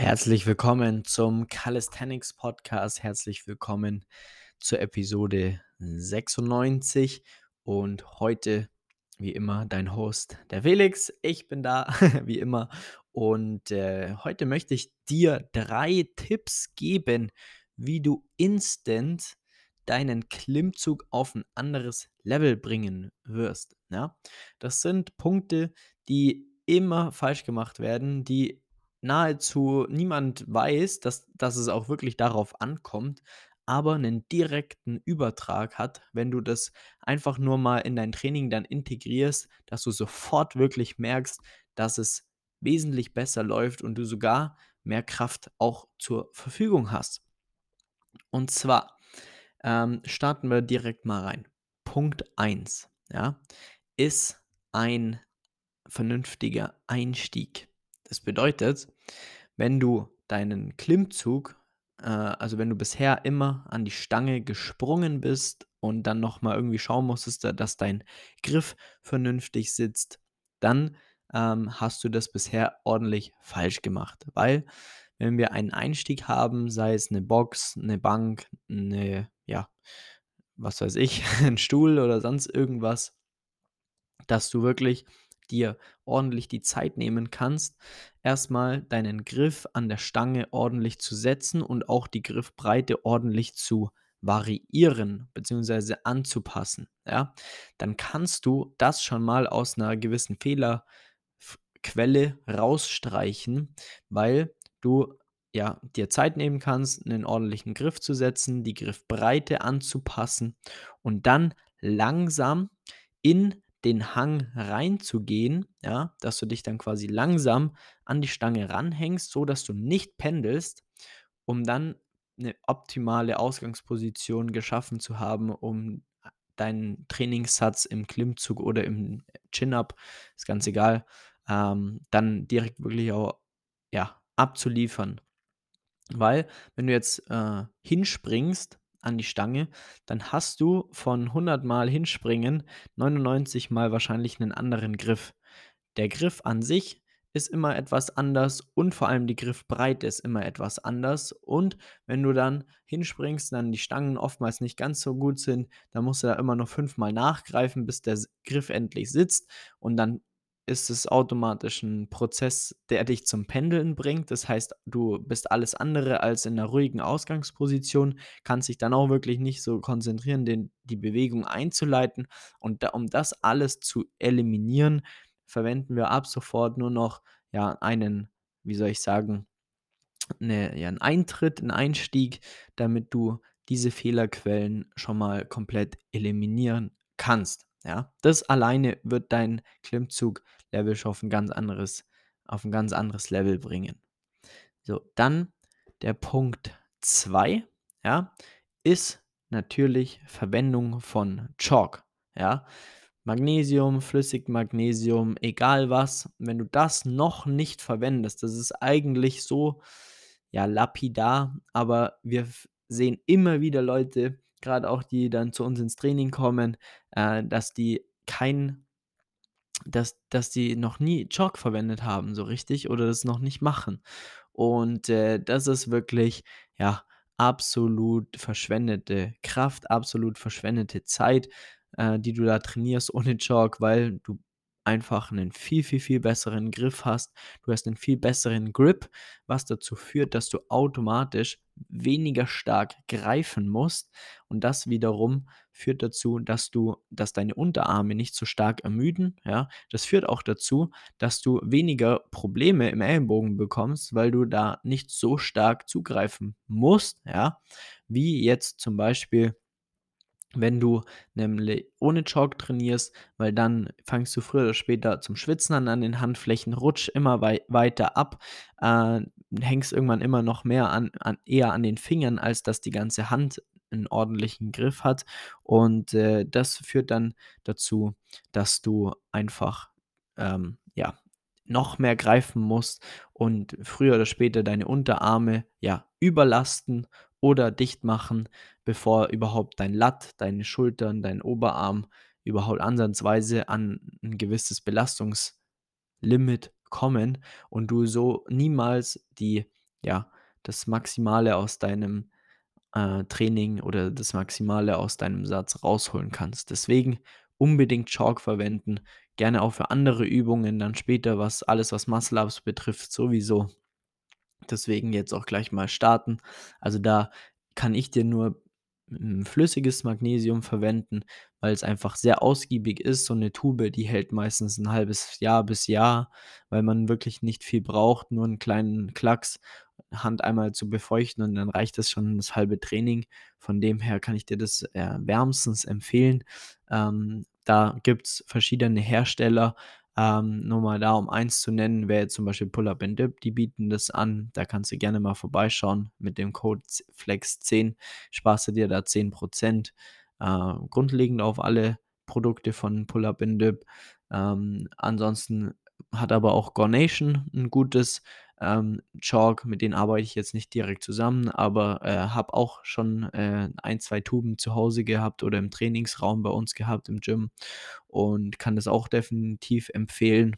Herzlich willkommen zum Calisthenics Podcast. Herzlich willkommen zur Episode 96. Und heute, wie immer, dein Host, der Felix. Ich bin da, wie immer. Und äh, heute möchte ich dir drei Tipps geben, wie du instant deinen Klimmzug auf ein anderes Level bringen wirst. Ja? Das sind Punkte, die immer falsch gemacht werden, die nahezu niemand weiß, dass, dass es auch wirklich darauf ankommt, aber einen direkten Übertrag hat, wenn du das einfach nur mal in dein Training dann integrierst, dass du sofort wirklich merkst, dass es wesentlich besser läuft und du sogar mehr Kraft auch zur Verfügung hast. Und zwar ähm, starten wir direkt mal rein. Punkt 1 ja, ist ein vernünftiger Einstieg. Das bedeutet, wenn du deinen Klimmzug, äh, also wenn du bisher immer an die Stange gesprungen bist und dann nochmal irgendwie schauen musstest, dass dein Griff vernünftig sitzt, dann ähm, hast du das bisher ordentlich falsch gemacht. Weil wenn wir einen Einstieg haben, sei es eine Box, eine Bank, eine, ja, was weiß ich, ein Stuhl oder sonst irgendwas, dass du wirklich dir ordentlich die Zeit nehmen kannst, erstmal deinen Griff an der Stange ordentlich zu setzen und auch die Griffbreite ordentlich zu variieren bzw. anzupassen, ja, dann kannst du das schon mal aus einer gewissen Fehlerquelle rausstreichen, weil du ja dir Zeit nehmen kannst, einen ordentlichen Griff zu setzen, die Griffbreite anzupassen und dann langsam in den Hang reinzugehen, ja, dass du dich dann quasi langsam an die Stange ranhängst, so dass du nicht pendelst, um dann eine optimale Ausgangsposition geschaffen zu haben, um deinen Trainingssatz im Klimmzug oder im Chin-Up, ist ganz egal, ähm, dann direkt wirklich auch ja, abzuliefern. Weil, wenn du jetzt äh, hinspringst an die Stange, dann hast du von 100 Mal hinspringen 99 Mal wahrscheinlich einen anderen Griff. Der Griff an sich ist immer etwas anders und vor allem die Griffbreite ist immer etwas anders. Und wenn du dann hinspringst, dann die Stangen oftmals nicht ganz so gut sind, dann musst du da immer noch fünfmal nachgreifen, bis der Griff endlich sitzt und dann ist es automatisch ein Prozess, der dich zum Pendeln bringt. Das heißt, du bist alles andere als in einer ruhigen Ausgangsposition, kannst dich dann auch wirklich nicht so konzentrieren, den, die Bewegung einzuleiten. Und da, um das alles zu eliminieren, verwenden wir ab sofort nur noch ja, einen, wie soll ich sagen, eine, ja, einen Eintritt, einen Einstieg, damit du diese Fehlerquellen schon mal komplett eliminieren kannst. Ja, das alleine wird dein Klimmzug-Level schon auf ein ganz anderes, auf ein ganz anderes Level bringen. So, dann der Punkt 2, ja, ist natürlich Verwendung von Chalk. Ja, Magnesium, Flüssigmagnesium, egal was, wenn du das noch nicht verwendest, das ist eigentlich so, ja, lapidar, aber wir sehen immer wieder Leute, gerade auch die dann zu uns ins Training kommen, äh, dass die kein, dass, dass die noch nie Chalk verwendet haben, so richtig, oder das noch nicht machen. Und äh, das ist wirklich, ja, absolut verschwendete Kraft, absolut verschwendete Zeit, äh, die du da trainierst ohne Chalk, weil du einfach einen viel, viel, viel besseren Griff hast. Du hast einen viel besseren Grip, was dazu führt, dass du automatisch weniger stark greifen musst. Und das wiederum führt dazu, dass du, dass deine Unterarme nicht so stark ermüden. Ja, das führt auch dazu, dass du weniger Probleme im Ellenbogen bekommst, weil du da nicht so stark zugreifen musst. Ja, wie jetzt zum Beispiel wenn du nämlich ohne Chalk trainierst, weil dann fangst du früher oder später zum Schwitzen an an den Handflächen, rutsch immer wei weiter ab, äh, hängst irgendwann immer noch mehr an, an, eher an den Fingern, als dass die ganze Hand einen ordentlichen Griff hat. Und äh, das führt dann dazu, dass du einfach ähm, ja, noch mehr greifen musst und früher oder später deine Unterarme ja überlasten oder dicht machen, bevor überhaupt dein Latt, deine Schultern, dein Oberarm überhaupt ansatzweise an ein gewisses Belastungslimit kommen und du so niemals die ja, das Maximale aus deinem äh, Training oder das Maximale aus deinem Satz rausholen kannst. Deswegen unbedingt Chalk verwenden, gerne auch für andere Übungen, dann später was alles, was Muscle-Ups betrifft, sowieso. Deswegen jetzt auch gleich mal starten. Also da kann ich dir nur flüssiges Magnesium verwenden, weil es einfach sehr ausgiebig ist. So eine Tube, die hält meistens ein halbes Jahr bis Jahr, weil man wirklich nicht viel braucht, nur einen kleinen Klacks, Hand einmal zu befeuchten und dann reicht das schon das halbe Training. Von dem her kann ich dir das, äh, wärmstens empfehlen. Ähm, da es verschiedene Hersteller. Ähm, nur mal da, um eins zu nennen, wäre zum Beispiel Pull-Up and Dip, die bieten das an. Da kannst du gerne mal vorbeischauen. Mit dem Code FLEX10 sparst du dir da 10%. Äh, grundlegend auf alle Produkte von Pull-Up and Dip. Ähm, ansonsten hat aber auch Gornation ein gutes ähm, Chalk, mit denen arbeite ich jetzt nicht direkt zusammen, aber äh, habe auch schon äh, ein, zwei Tuben zu Hause gehabt oder im Trainingsraum bei uns gehabt im Gym und kann das auch definitiv empfehlen.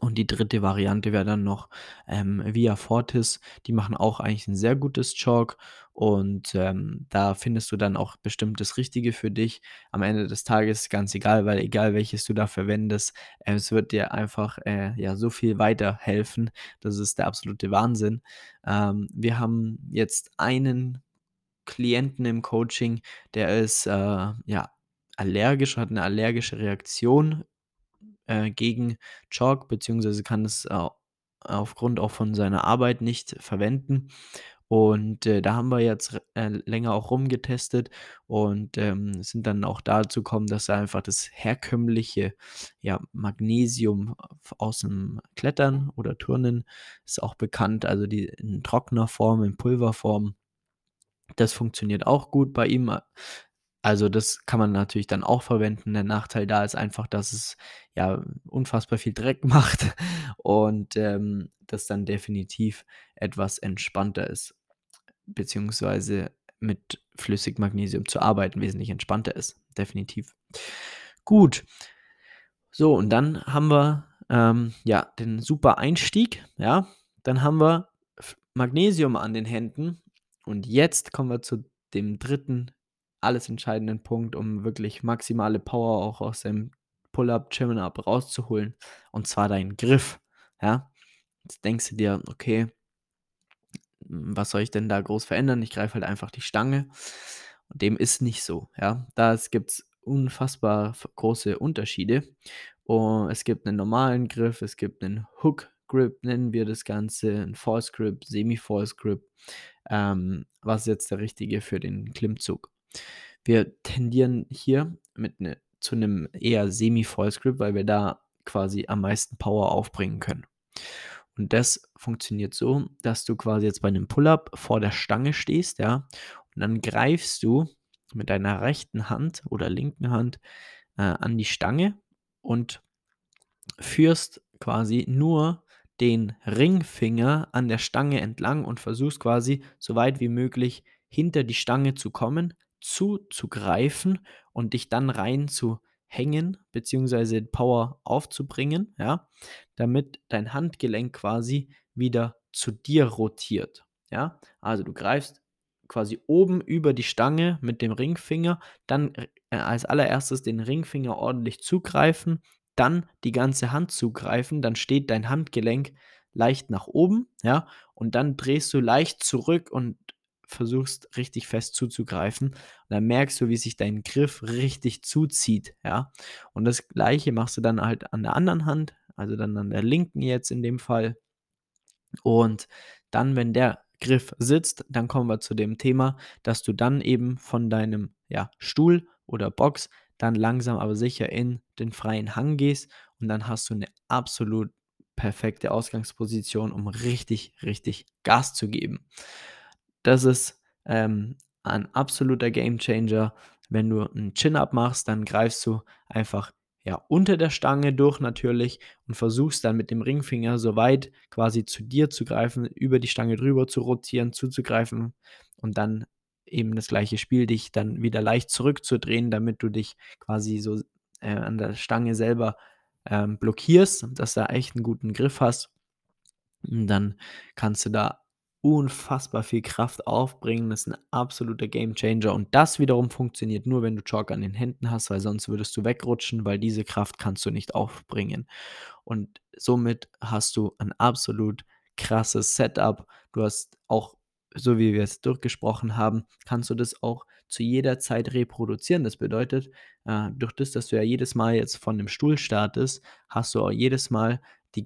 Und die dritte Variante wäre dann noch ähm, Via Fortis. Die machen auch eigentlich ein sehr gutes Chalk und ähm, da findest du dann auch bestimmt das Richtige für dich. Am Ende des Tages ganz egal, weil egal welches du da verwendest, äh, es wird dir einfach äh, ja so viel weiterhelfen. Das ist der absolute Wahnsinn. Ähm, wir haben jetzt einen Klienten im Coaching, der ist äh, ja allergisch, hat eine allergische Reaktion äh, gegen Chalk, beziehungsweise kann es äh, aufgrund auch von seiner Arbeit nicht verwenden. Und äh, da haben wir jetzt äh, länger auch rumgetestet und ähm, sind dann auch dazu gekommen, dass er einfach das herkömmliche ja, Magnesium aus dem Klettern oder Turnen ist auch bekannt, also die in trockener Form, in Pulverform. Das funktioniert auch gut bei ihm. Also, das kann man natürlich dann auch verwenden. Der Nachteil da ist einfach, dass es, ja, unfassbar viel Dreck macht und, ähm, das dann definitiv etwas entspannter ist, beziehungsweise mit Flüssigmagnesium zu arbeiten wesentlich entspannter ist, definitiv. Gut. So, und dann haben wir, ähm, ja, den super Einstieg, ja. Dann haben wir Magnesium an den Händen und jetzt kommen wir zu dem dritten alles entscheidenden Punkt, um wirklich maximale Power auch aus dem Pull-up, Chin-up rauszuholen. Und zwar dein Griff. Ja, jetzt denkst du dir, okay, was soll ich denn da groß verändern? Ich greife halt einfach die Stange. Und dem ist nicht so. Ja, da gibt es unfassbar große Unterschiede. Und es gibt einen normalen Griff, es gibt einen Hook Grip, nennen wir das Ganze, ein False Grip, Semi-False Grip. Ähm, was ist jetzt der richtige für den Klimmzug? Wir tendieren hier mit ne, zu einem eher Semi-Vollscript, weil wir da quasi am meisten Power aufbringen können. Und das funktioniert so, dass du quasi jetzt bei einem Pull-up vor der Stange stehst, ja, und dann greifst du mit deiner rechten Hand oder linken Hand äh, an die Stange und führst quasi nur den Ringfinger an der Stange entlang und versuchst quasi so weit wie möglich hinter die Stange zu kommen, zuzugreifen und dich dann rein zu hängen bzw. Power aufzubringen, ja, damit dein Handgelenk quasi wieder zu dir rotiert, ja. Also du greifst quasi oben über die Stange mit dem Ringfinger, dann äh, als allererstes den Ringfinger ordentlich zugreifen, dann die ganze Hand zugreifen, dann steht dein Handgelenk leicht nach oben, ja, und dann drehst du leicht zurück und versuchst richtig fest zuzugreifen. Und dann merkst du, wie sich dein Griff richtig zuzieht, ja. Und das gleiche machst du dann halt an der anderen Hand, also dann an der linken jetzt in dem Fall. Und dann, wenn der Griff sitzt, dann kommen wir zu dem Thema, dass du dann eben von deinem ja, Stuhl oder Box dann langsam aber sicher in den freien Hang gehst und dann hast du eine absolut perfekte Ausgangsposition, um richtig, richtig Gas zu geben. Das ist ähm, ein absoluter Gamechanger. Wenn du einen Chin-Up machst, dann greifst du einfach ja, unter der Stange durch natürlich und versuchst dann mit dem Ringfinger so weit quasi zu dir zu greifen, über die Stange drüber zu rotieren, zuzugreifen und dann eben das gleiche Spiel, dich dann wieder leicht zurückzudrehen, damit du dich quasi so äh, an der Stange selber ähm, blockierst, dass du da echt einen guten Griff hast. Und dann kannst du da unfassbar viel Kraft aufbringen. Das ist ein absoluter Gamechanger und das wiederum funktioniert nur, wenn du Chalk an den Händen hast, weil sonst würdest du wegrutschen, weil diese Kraft kannst du nicht aufbringen. Und somit hast du ein absolut krasses Setup. Du hast auch, so wie wir es durchgesprochen haben, kannst du das auch zu jeder Zeit reproduzieren. Das bedeutet, äh, durch das, dass du ja jedes Mal jetzt von dem Stuhl startest, hast du auch jedes Mal die,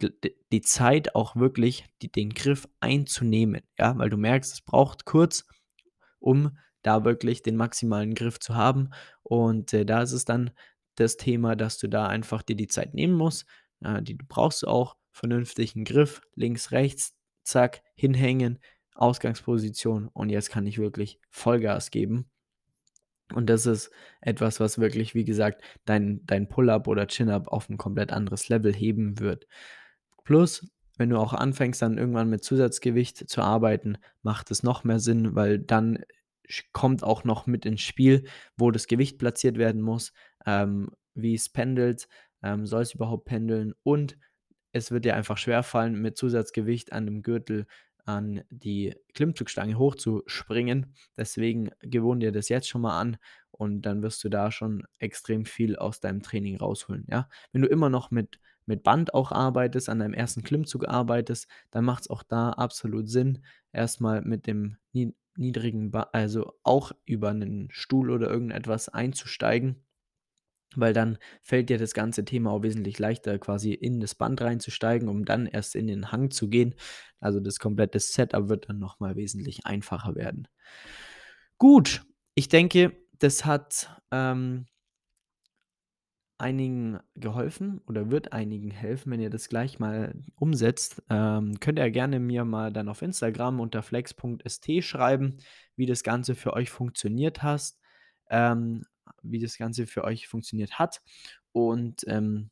die Zeit auch wirklich die, den Griff einzunehmen. Ja, weil du merkst, es braucht kurz, um da wirklich den maximalen Griff zu haben. Und äh, da ist es dann das Thema, dass du da einfach dir die Zeit nehmen musst. Äh, die du brauchst auch vernünftigen Griff, links, rechts, zack, hinhängen, Ausgangsposition und jetzt kann ich wirklich Vollgas geben. Und das ist etwas, was wirklich, wie gesagt, dein, dein Pull-up oder Chin-up auf ein komplett anderes Level heben wird. Plus, wenn du auch anfängst, dann irgendwann mit Zusatzgewicht zu arbeiten, macht es noch mehr Sinn, weil dann kommt auch noch mit ins Spiel, wo das Gewicht platziert werden muss, ähm, wie es pendelt, ähm, soll es überhaupt pendeln und es wird dir einfach schwerfallen, mit Zusatzgewicht an dem Gürtel an die Klimmzugstange hochzuspringen. Deswegen gewohn dir das jetzt schon mal an und dann wirst du da schon extrem viel aus deinem Training rausholen. Ja? Wenn du immer noch mit, mit Band auch arbeitest, an deinem ersten Klimmzug arbeitest, dann macht es auch da absolut Sinn, erstmal mit dem niedrigen, ba also auch über einen Stuhl oder irgendetwas einzusteigen weil dann fällt dir das ganze Thema auch wesentlich leichter, quasi in das Band reinzusteigen, um dann erst in den Hang zu gehen. Also das komplette Setup wird dann nochmal wesentlich einfacher werden. Gut, ich denke, das hat ähm, einigen geholfen oder wird einigen helfen, wenn ihr das gleich mal umsetzt. Ähm, könnt ihr gerne mir mal dann auf Instagram unter flex.st schreiben, wie das Ganze für euch funktioniert hast. Ähm, wie das Ganze für euch funktioniert hat. Und ähm,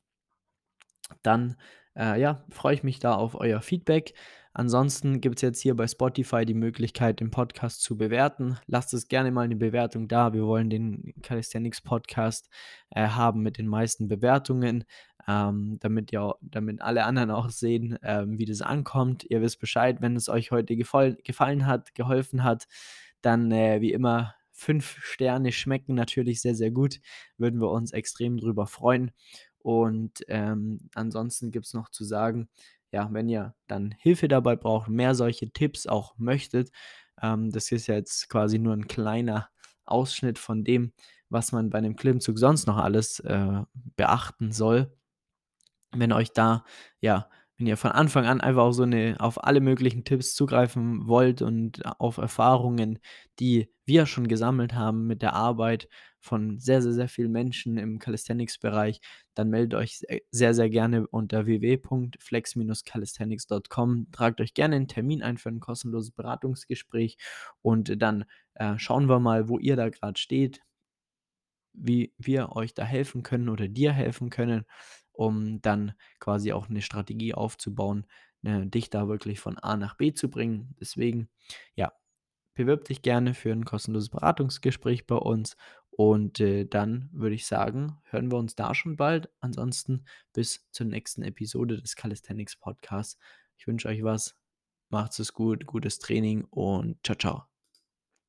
dann äh, ja, freue ich mich da auf euer Feedback. Ansonsten gibt es jetzt hier bei Spotify die Möglichkeit, den Podcast zu bewerten. Lasst es gerne mal eine Bewertung da. Wir wollen den Calisthenics Podcast äh, haben mit den meisten Bewertungen, ähm, damit, ja, damit alle anderen auch sehen, ähm, wie das ankommt. Ihr wisst Bescheid, wenn es euch heute gefallen hat, geholfen hat, dann äh, wie immer fünf Sterne schmecken natürlich sehr, sehr gut. Würden wir uns extrem drüber freuen. Und ähm, ansonsten gibt es noch zu sagen, ja, wenn ihr dann Hilfe dabei braucht, mehr solche Tipps auch möchtet, ähm, das ist ja jetzt quasi nur ein kleiner Ausschnitt von dem, was man bei einem Klimmzug sonst noch alles äh, beachten soll. Wenn euch da ja wenn ihr von Anfang an einfach auch so eine auf alle möglichen Tipps zugreifen wollt und auf Erfahrungen, die wir schon gesammelt haben mit der Arbeit von sehr, sehr, sehr vielen Menschen im Calisthenics-Bereich, dann meldet euch sehr, sehr gerne unter www.flex-calisthenics.com. Tragt euch gerne einen Termin ein für ein kostenloses Beratungsgespräch und dann äh, schauen wir mal, wo ihr da gerade steht, wie wir euch da helfen können oder dir helfen können um dann quasi auch eine Strategie aufzubauen, ne, dich da wirklich von A nach B zu bringen. Deswegen, ja, bewirb dich gerne für ein kostenloses Beratungsgespräch bei uns und äh, dann würde ich sagen, hören wir uns da schon bald. Ansonsten bis zur nächsten Episode des Calisthenics Podcasts. Ich wünsche euch was. Macht es gut, gutes Training und ciao, ciao.